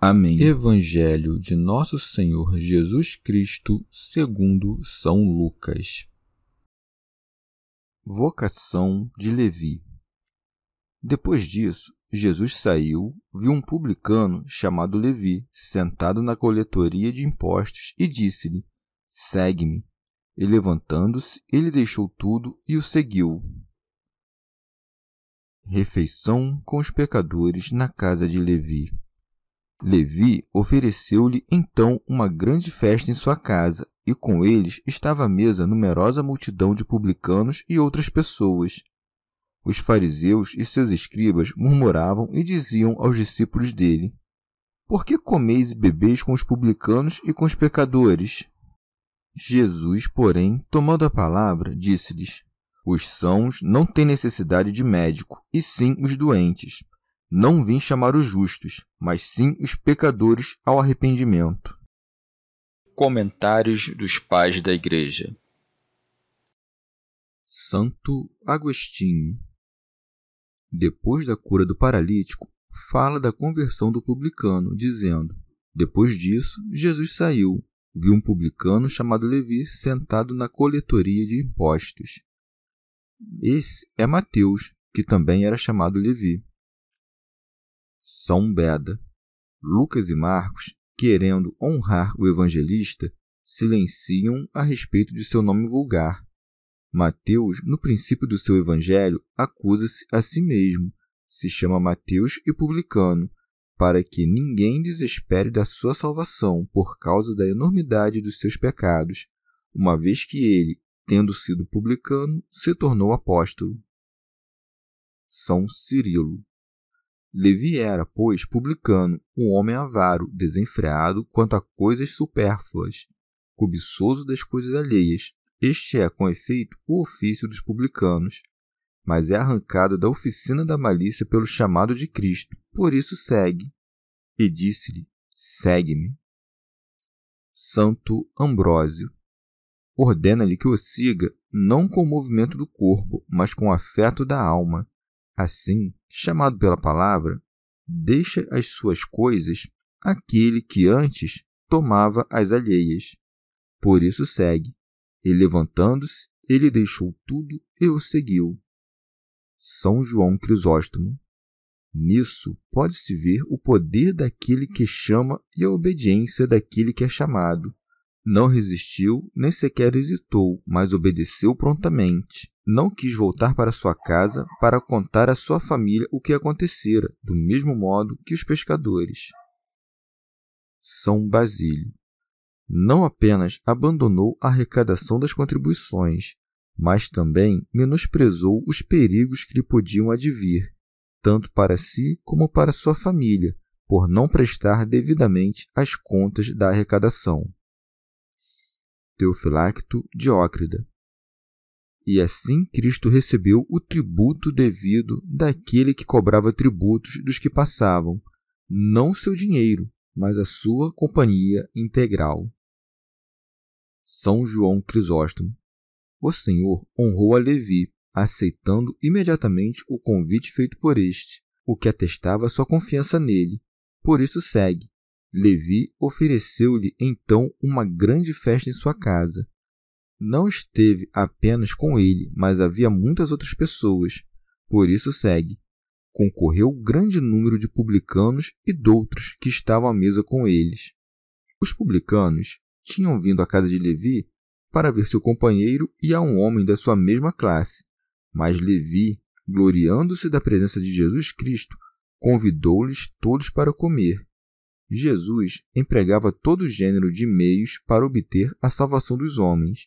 Amém. Evangelho de Nosso Senhor Jesus Cristo, segundo São Lucas. Vocação de Levi. Depois disso, Jesus saiu, viu um publicano chamado Levi sentado na coletoria de impostos e disse-lhe: Segue-me. E levantando-se, ele deixou tudo e o seguiu. Refeição com os pecadores na casa de Levi. Levi ofereceu-lhe então uma grande festa em sua casa, e com eles estava à mesa numerosa multidão de publicanos e outras pessoas. Os fariseus e seus escribas murmuravam e diziam aos discípulos dele: Por que comeis e bebeis com os publicanos e com os pecadores? Jesus, porém, tomando a palavra, disse-lhes: Os sãos não têm necessidade de médico, e sim os doentes. Não vim chamar os justos, mas sim os pecadores ao arrependimento. Comentários dos Pais da Igreja Santo Agostinho Depois da cura do paralítico, fala da conversão do publicano, dizendo: Depois disso, Jesus saiu, viu um publicano chamado Levi sentado na coletoria de impostos. Esse é Mateus, que também era chamado Levi. São Beda. Lucas e Marcos, querendo honrar o evangelista, silenciam a respeito de seu nome vulgar. Mateus, no princípio do seu evangelho, acusa-se a si mesmo, se chama Mateus e publicano, para que ninguém desespere da sua salvação por causa da enormidade dos seus pecados, uma vez que ele, tendo sido publicano, se tornou apóstolo. São Cirilo. Levi era, pois, publicano, um homem avaro, desenfreado quanto a coisas supérfluas, cobiçoso das coisas alheias. Este é, com efeito, o ofício dos publicanos, mas é arrancado da oficina da malícia pelo chamado de Cristo. Por isso segue. E disse-lhe: Segue-me. Santo Ambrósio. Ordena-lhe que o siga, não com o movimento do corpo, mas com o afeto da alma. Assim, chamado pela palavra, deixa as suas coisas aquele que antes tomava as alheias. Por isso segue. E levantando-se, ele deixou tudo e o seguiu. São João Crisóstomo. Nisso pode-se ver o poder daquele que chama e a obediência daquele que é chamado. Não resistiu, nem sequer hesitou, mas obedeceu prontamente. Não quis voltar para sua casa para contar à sua família o que acontecera, do mesmo modo que os pescadores. São Basílio. Não apenas abandonou a arrecadação das contribuições, mas também menosprezou os perigos que lhe podiam advir, tanto para si como para sua família, por não prestar devidamente as contas da arrecadação. Teofilacto Diócrida. E assim Cristo recebeu o tributo devido daquele que cobrava tributos dos que passavam, não seu dinheiro, mas a sua companhia integral. São João Crisóstomo. O Senhor honrou a Levi, aceitando imediatamente o convite feito por este, o que atestava sua confiança nele. Por isso segue, Levi ofereceu-lhe então uma grande festa em sua casa. Não esteve apenas com ele, mas havia muitas outras pessoas. Por isso segue. Concorreu grande número de publicanos e doutros que estavam à mesa com eles. Os publicanos tinham vindo à casa de Levi para ver seu companheiro e a um homem da sua mesma classe, mas Levi, gloriando-se da presença de Jesus Cristo, convidou-lhes todos para comer. Jesus empregava todo gênero de meios para obter a salvação dos homens.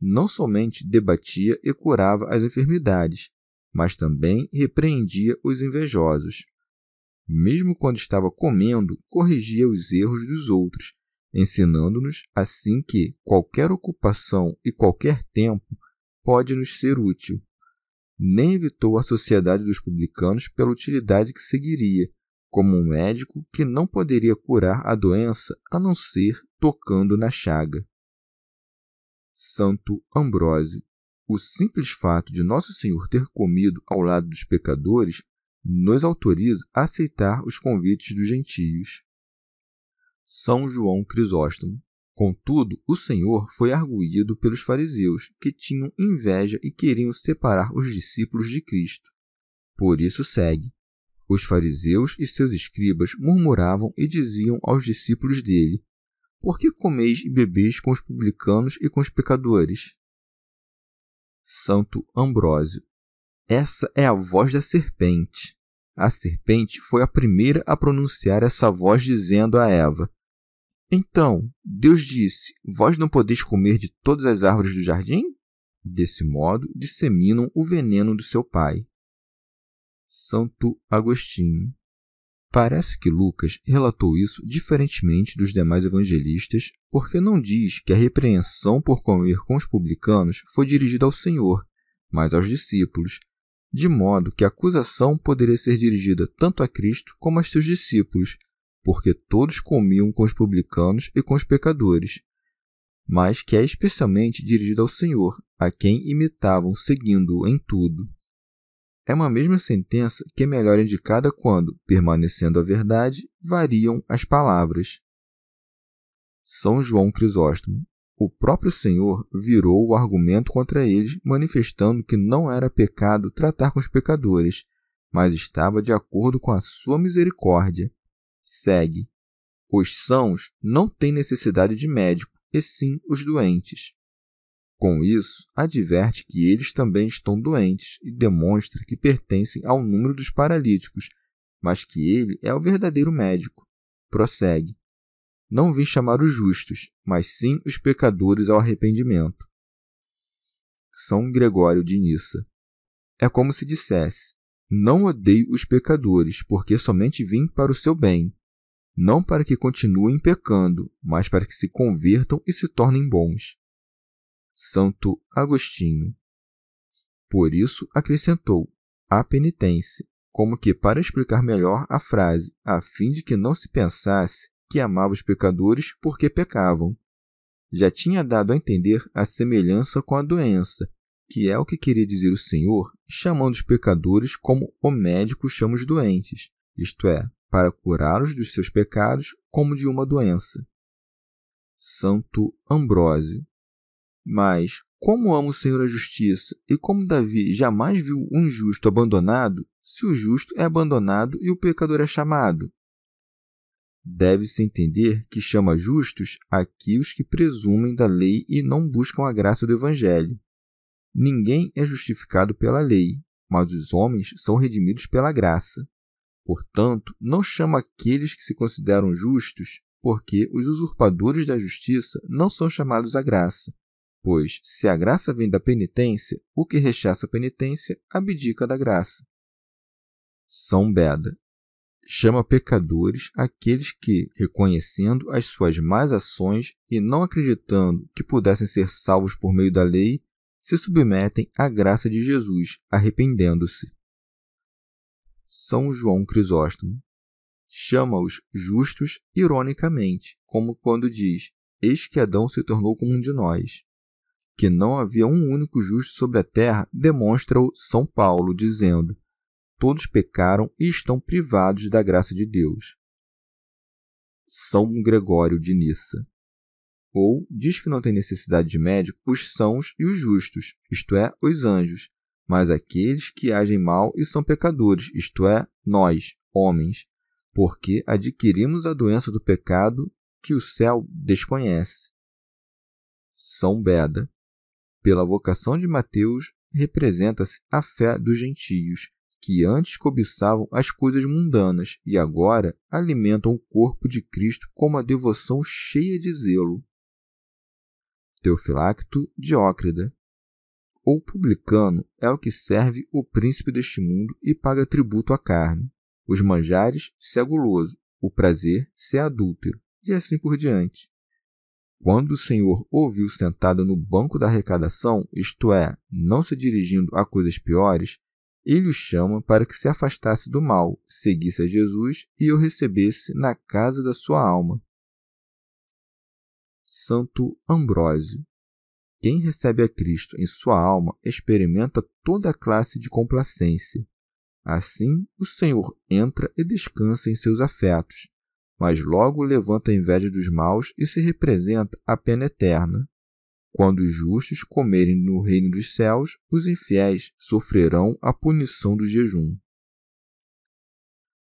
Não somente debatia e curava as enfermidades, mas também repreendia os invejosos. Mesmo quando estava comendo, corrigia os erros dos outros, ensinando-nos assim que qualquer ocupação e qualquer tempo pode nos ser útil. Nem evitou a sociedade dos publicanos pela utilidade que seguiria, como um médico que não poderia curar a doença a não ser tocando na chaga. Santo Ambrósio o simples fato de Nosso Senhor ter comido ao lado dos pecadores nos autoriza a aceitar os convites dos gentios. São João Crisóstomo. Contudo, o Senhor foi arguído pelos fariseus, que tinham inveja e queriam separar os discípulos de Cristo. Por isso segue. Os fariseus e seus escribas murmuravam e diziam aos discípulos dele: Por que comeis e bebeis com os publicanos e com os pecadores? Santo Ambrósio. Essa é a voz da serpente. A serpente foi a primeira a pronunciar essa voz, dizendo a Eva: Então, Deus disse: Vós não podeis comer de todas as árvores do jardim? Desse modo, disseminam o veneno do seu pai. Santo Agostinho. Parece que Lucas relatou isso diferentemente dos demais evangelistas, porque não diz que a repreensão por comer com os publicanos foi dirigida ao Senhor, mas aos discípulos, de modo que a acusação poderia ser dirigida tanto a Cristo como a seus discípulos, porque todos comiam com os publicanos e com os pecadores, mas que é especialmente dirigida ao Senhor, a quem imitavam seguindo-o em tudo. É uma mesma sentença que é melhor indicada quando, permanecendo a verdade, variam as palavras. São João Crisóstomo. O próprio Senhor virou o argumento contra eles, manifestando que não era pecado tratar com os pecadores, mas estava de acordo com a sua misericórdia. Segue. Os sãos não têm necessidade de médico, e sim os doentes. Com isso, adverte que eles também estão doentes e demonstra que pertencem ao número dos paralíticos, mas que ele é o verdadeiro médico. Prossegue. Não vim chamar os justos, mas sim os pecadores ao arrependimento. São Gregório de Nissa. É como se dissesse: Não odeio os pecadores, porque somente vim para o seu bem, não para que continuem pecando, mas para que se convertam e se tornem bons. Santo Agostinho. Por isso acrescentou a penitência, como que para explicar melhor a frase, a fim de que não se pensasse que amava os pecadores porque pecavam. Já tinha dado a entender a semelhança com a doença, que é o que queria dizer o Senhor, chamando os pecadores como o médico chama os doentes, isto é, para curá-los dos seus pecados como de uma doença. Santo Ambrósio. Mas, como ama o Senhor a justiça, e como Davi jamais viu um justo abandonado, se o justo é abandonado e o pecador é chamado? Deve-se entender que chama justos aqui os que presumem da lei e não buscam a graça do Evangelho. Ninguém é justificado pela lei, mas os homens são redimidos pela graça. Portanto, não chama aqueles que se consideram justos, porque os usurpadores da justiça não são chamados à graça, Pois, se a graça vem da penitência, o que rechaça a penitência abdica da graça. São Beda chama pecadores aqueles que, reconhecendo as suas más ações e não acreditando que pudessem ser salvos por meio da lei, se submetem à graça de Jesus, arrependendo-se. São João Crisóstomo chama-os justos ironicamente, como quando diz: Eis que Adão se tornou como um de nós que não havia um único justo sobre a terra, demonstra-o São Paulo, dizendo: Todos pecaram e estão privados da graça de Deus. São Gregório de Nissa. Ou diz que não tem necessidade de médico os sãos e os justos, isto é, os anjos, mas aqueles que agem mal e são pecadores, isto é, nós, homens, porque adquirimos a doença do pecado que o céu desconhece. São Beda. Pela vocação de Mateus, representa-se a fé dos gentios, que antes cobiçavam as coisas mundanas e agora alimentam o corpo de Cristo com uma devoção cheia de zelo. Teofilacto Diócrida. O publicano é o que serve o príncipe deste mundo e paga tributo à carne. Os manjares se é guloso, o prazer se é adúltero, e assim por diante. Quando o Senhor ouviu sentado no banco da arrecadação, isto é, não se dirigindo a coisas piores, ele o chama para que se afastasse do mal, seguisse a Jesus e o recebesse na casa da sua alma. Santo Ambrósio. Quem recebe a Cristo em sua alma experimenta toda a classe de complacência. Assim, o Senhor entra e descansa em seus afetos, mas logo levanta a inveja dos maus e se representa a pena eterna. Quando os justos comerem no reino dos céus, os infiéis sofrerão a punição do jejum.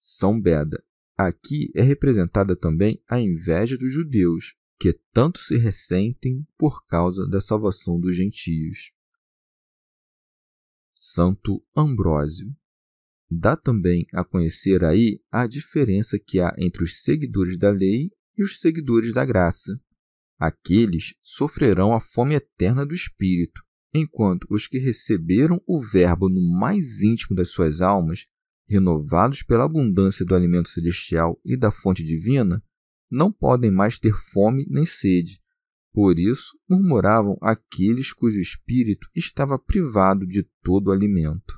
São Beda. Aqui é representada também a inveja dos judeus, que tanto se ressentem por causa da salvação dos gentios. Santo Ambrósio. Dá também a conhecer aí a diferença que há entre os seguidores da lei e os seguidores da graça. Aqueles sofrerão a fome eterna do espírito, enquanto os que receberam o Verbo no mais íntimo das suas almas, renovados pela abundância do alimento celestial e da fonte divina, não podem mais ter fome nem sede. Por isso, murmuravam aqueles cujo espírito estava privado de todo alimento.